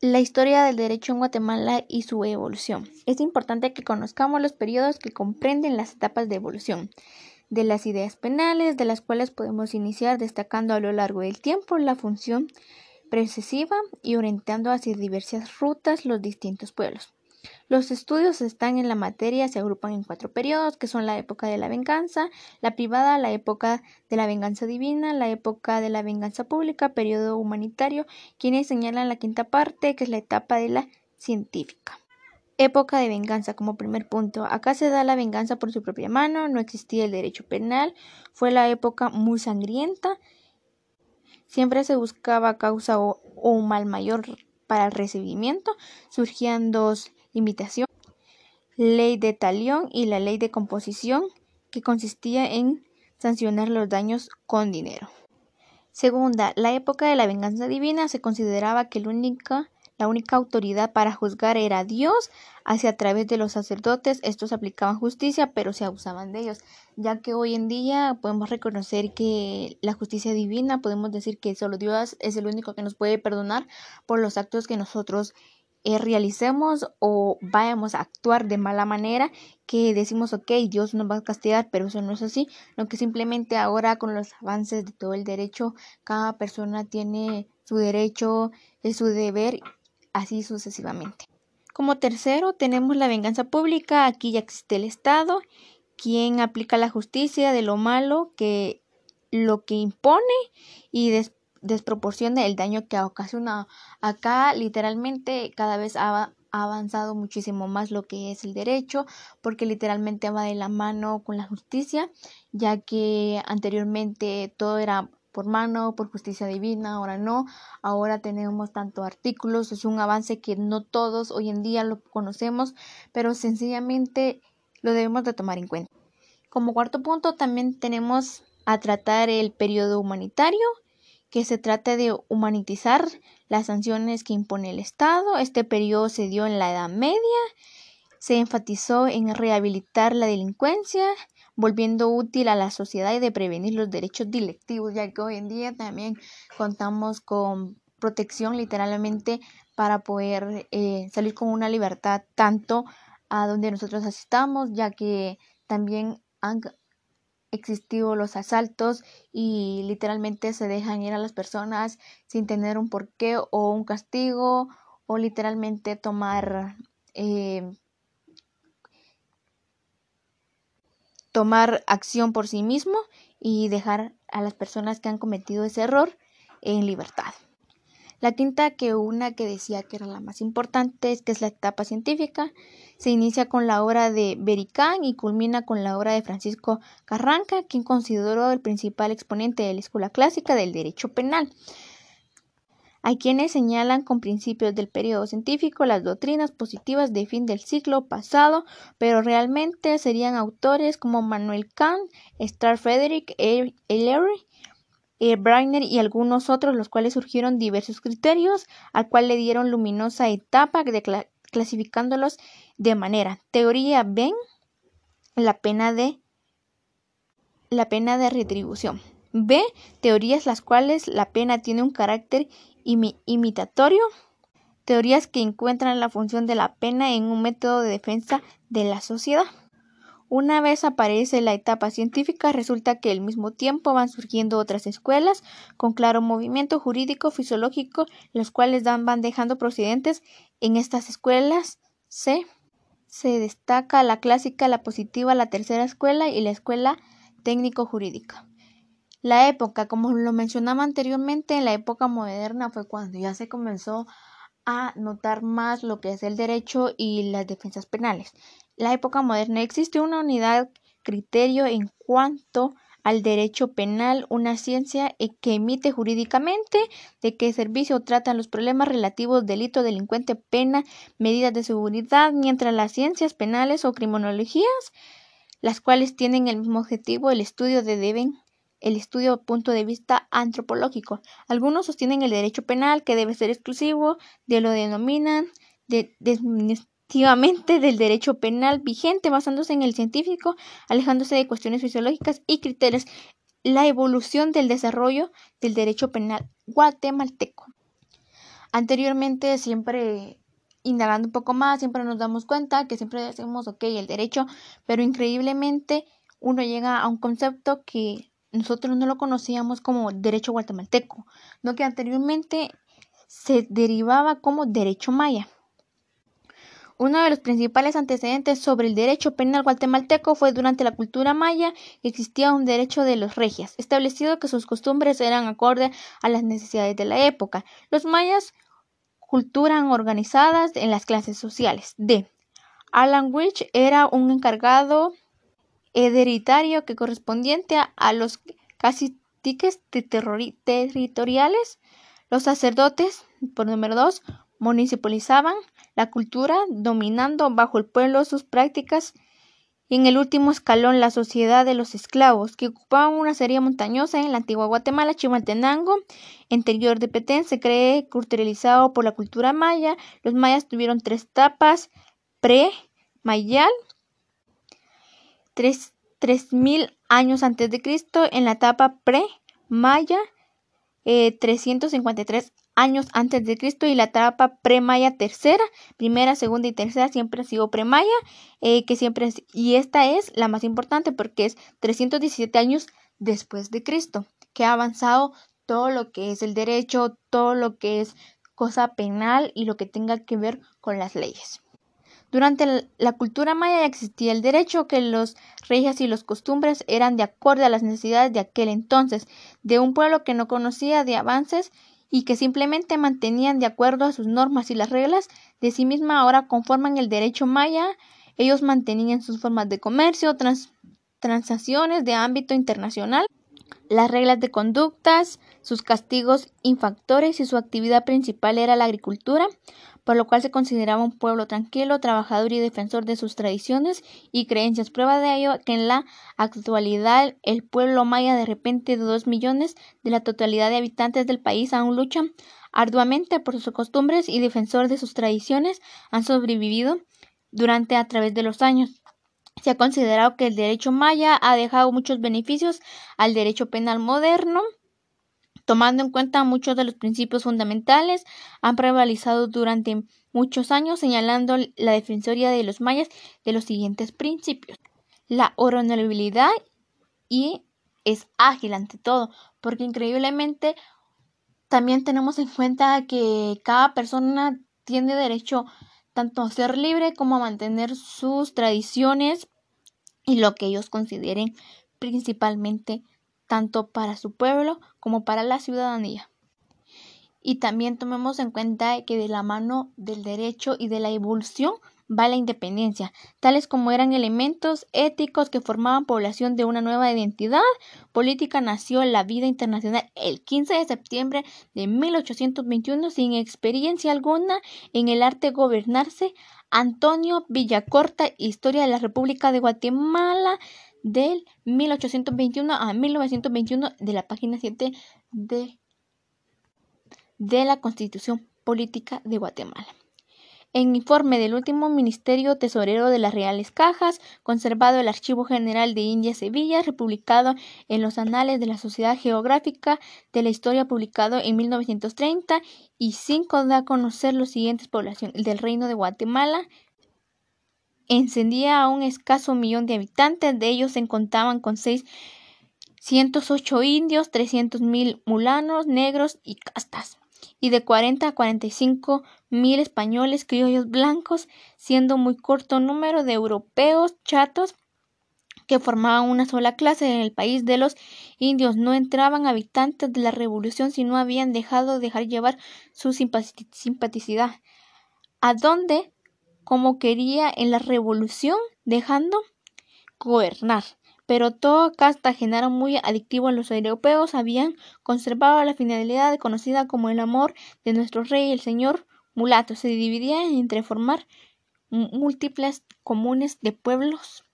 La historia del derecho en Guatemala y su evolución. Es importante que conozcamos los periodos que comprenden las etapas de evolución de las ideas penales, de las cuales podemos iniciar destacando a lo largo del tiempo la función precesiva y orientando hacia diversas rutas los distintos pueblos. Los estudios están en la materia se agrupan en cuatro periodos, que son la época de la venganza, la privada, la época de la venganza divina, la época de la venganza pública, periodo humanitario, quienes señalan la quinta parte, que es la etapa de la científica. Época de venganza como primer punto. Acá se da la venganza por su propia mano, no existía el derecho penal, fue la época muy sangrienta, siempre se buscaba causa o, mal mayor para el recibimiento, surgían dos invitación, ley de talión y la ley de composición, que consistía en sancionar los daños con dinero. Segunda, la época de la venganza divina se consideraba que única, la única autoridad para juzgar era Dios, hacia a través de los sacerdotes estos aplicaban justicia, pero se abusaban de ellos, ya que hoy en día podemos reconocer que la justicia divina, podemos decir que solo Dios es el único que nos puede perdonar por los actos que nosotros eh, realicemos o vayamos a actuar de mala manera que decimos, ok, Dios nos va a castigar, pero eso no es así, lo que simplemente ahora con los avances de todo el derecho, cada persona tiene su derecho, es su deber, así sucesivamente. Como tercero, tenemos la venganza pública, aquí ya existe el Estado, quien aplica la justicia de lo malo que lo que impone y después desproporcione el daño que ha ocasionado. Acá literalmente cada vez ha, avanzado muchísimo más lo que es el derecho porque literalmente va de la mano con la justicia ya que anteriormente todo era por mano, por justicia divina, ahora no, ahora tenemos tanto artículos, es un avance que no todos hoy en día lo conocemos, pero sencillamente lo debemos de tomar en cuenta. Como cuarto punto también tenemos a tratar el periodo humanitario que se trata de humanitizar las sanciones que impone el Estado. Este periodo se dio en la Edad Media. Se enfatizó en rehabilitar la delincuencia, volviendo útil a la sociedad y de prevenir los derechos directivos, ya que hoy en día también contamos con protección literalmente para poder eh, salir con una libertad tanto a donde nosotros asistamos, ya que también han existido los asaltos y literalmente se dejan ir a las personas sin tener un porqué o un castigo o literalmente tomar eh, tomar acción por sí mismo y dejar a las personas que han cometido ese error en libertad. La quinta, que una que decía que era la más importante, es que es la etapa científica. Se inicia con la obra de Bericán y culmina con la obra de Francisco Carranca, quien consideró el principal exponente de la escuela clásica del derecho penal. Hay quienes señalan con principios del periodo científico las doctrinas positivas de fin del siglo pasado, pero realmente serían autores como Manuel Kant, Star Frederick Ellery, eh, Brainer y algunos otros, los cuales surgieron diversos criterios, al cual le dieron luminosa etapa clasificándolos de manera teoría ven la pena de la pena de retribución. B. Teorías las cuales la pena tiene un carácter imitatorio. Teorías que encuentran la función de la pena en un método de defensa de la sociedad. Una vez aparece la etapa científica, resulta que al mismo tiempo van surgiendo otras escuelas con claro movimiento jurídico fisiológico, los cuales van dejando procedentes en estas escuelas. Se, se destaca la clásica, la positiva, la tercera escuela y la escuela técnico-jurídica. La época, como lo mencionaba anteriormente, en la época moderna fue cuando ya se comenzó a notar más lo que es el derecho y las defensas penales la época moderna existe una unidad criterio en cuanto al derecho penal, una ciencia e, que emite jurídicamente de qué servicio tratan los problemas relativos delito, delincuente, pena, medidas de seguridad, mientras las ciencias penales o criminologías, las cuales tienen el mismo objetivo, el estudio de deben el estudio punto de vista antropológico. Algunos sostienen el derecho penal que debe ser exclusivo de lo denominan de, del derecho penal vigente basándose en el científico, alejándose de cuestiones fisiológicas y criterios, la evolución del desarrollo del derecho penal guatemalteco. Anteriormente siempre indagando un poco más, siempre nos damos cuenta que siempre decimos, ok, el derecho, pero increíblemente uno llega a un concepto que nosotros no lo conocíamos como derecho guatemalteco, no que anteriormente se derivaba como derecho maya. Uno de los principales antecedentes sobre el derecho penal guatemalteco fue durante la cultura maya existía un derecho de los regias, establecido que sus costumbres eran acorde a las necesidades de la época. Los mayas culturan organizadas en las clases sociales. D. Alan Witch era un encargado hereditario que correspondiente a, los caciques territoriales. Los sacerdotes, por número dos, municipalizaban la cultura, dominando bajo el pueblo sus prácticas, y en el último escalón la sociedad de los esclavos, que ocupaban una serie montañosa en la antigua Guatemala, Chimaltenango, interior de Petén, se cree culturalizado por la cultura maya. Los mayas tuvieron tres etapas pre-mayal, tres, mil años antes de Cristo, en la etapa pre-maya, eh, 353 años antes de Cristo y la etapa pre-maya tercera, primera, segunda y tercera siempre ha sido pre-maya, eh, que siempre y esta es la más importante porque es 317 años después de Cristo, que ha avanzado todo lo que es el derecho, todo lo que es cosa penal y lo que tenga que ver con las leyes. Durante la cultura maya existía el derecho que los reyes y los costumbres eran de acuerdo a las necesidades de aquel entonces, de un pueblo que no conocía de avances y que simplemente mantenían de acuerdo a sus normas y las reglas de sí misma ahora conforman el derecho maya. Ellos mantenían sus formas de comercio, transacciones de ámbito internacional, las reglas de conductas, sus castigos infactores y su actividad principal era la agricultura por lo cual se consideraba un pueblo tranquilo, trabajador y defensor de sus tradiciones y creencias. Prueba de ello que en la actualidad el pueblo maya de repente de dos millones de la totalidad de habitantes del país aún luchan arduamente por sus costumbres y defensor de sus tradiciones han sobrevivido durante a través de los años. Se ha considerado que el derecho maya ha dejado muchos beneficios al derecho penal moderno tomando en cuenta muchos de los principios fundamentales, han prevalecido durante muchos años, señalando la defensoría de los mayas de los siguientes principios. La honorabilidad y es ágil ante todo, porque increíblemente también tenemos en cuenta que cada persona tiene derecho tanto a ser libre como a mantener sus tradiciones y lo que ellos consideren principalmente tanto para su pueblo como para la ciudadanía. Y también tomemos en cuenta que de la mano del derecho y de la evolución va la independencia, tales como eran elementos éticos que formaban población de una nueva identidad política nació la vida internacional el 15 de septiembre de 1821 sin experiencia alguna en el arte gobernarse Antonio Villacorta Historia de la República de Guatemala del 1821 a 1921 de la página 7 de, de la Constitución Política de Guatemala. En informe del último Ministerio Tesorero de las Reales Cajas, conservado el Archivo General de India Sevilla, republicado en los Anales de la Sociedad Geográfica de la Historia, publicado en 1930, y 5 da a conocer los siguientes poblaciones del Reino de Guatemala, encendía a un escaso millón de habitantes, de ellos se contaban con 608 indios, 300 mil mulanos, negros y castas, y de 40 a 45 mil españoles criollos blancos, siendo muy corto número de europeos chatos que formaban una sola clase en el país de los indios. No entraban habitantes de la revolución si no habían dejado de dejar llevar su simpaticidad. ¿A dónde como quería en la revolución, dejando gobernar. Pero todo Cartagena muy adictivo a los europeos, habían conservado la finalidad conocida como el amor de nuestro rey, el señor mulato. Se dividía entre formar múltiples comunes de pueblos.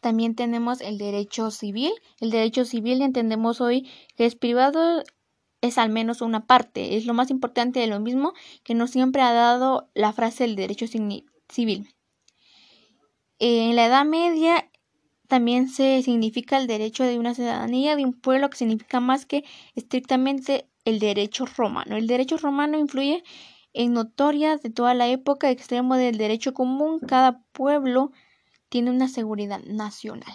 También tenemos el derecho civil. El derecho civil entendemos hoy que es privado es al menos una parte. Es lo más importante de lo mismo que no siempre ha dado la frase el derecho civil. En la Edad Media también se significa el derecho de una ciudadanía de un pueblo que significa más que estrictamente el derecho romano. El derecho romano influye en notorias de toda la época extremo del derecho común. Cada pueblo tiene una seguridad nacional.